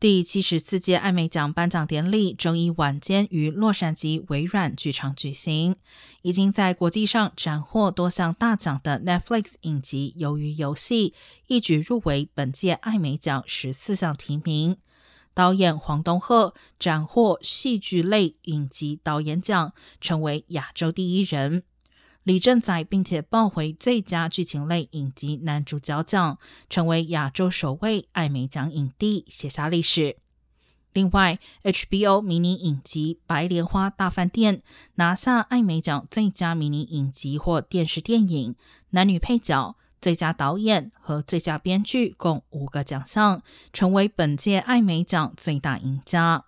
第七十四届艾美奖颁奖典礼周一晚间于洛杉矶微软剧场举行。已经在国际上斩获多项大奖的 Netflix 影集《鱿鱼游戏》一举入围本届艾美奖十四项提名。导演黄东赫斩获戏剧类影集导演奖，成为亚洲第一人。李正宰并且抱回最佳剧情类影集男主角奖，成为亚洲首位艾美奖影帝，写下历史。另外，HBO 迷你影集《白莲花大饭店》拿下艾美奖最佳迷你影集或电视电影、男女配角、最佳导演和最佳编剧共五个奖项，成为本届艾美奖最大赢家。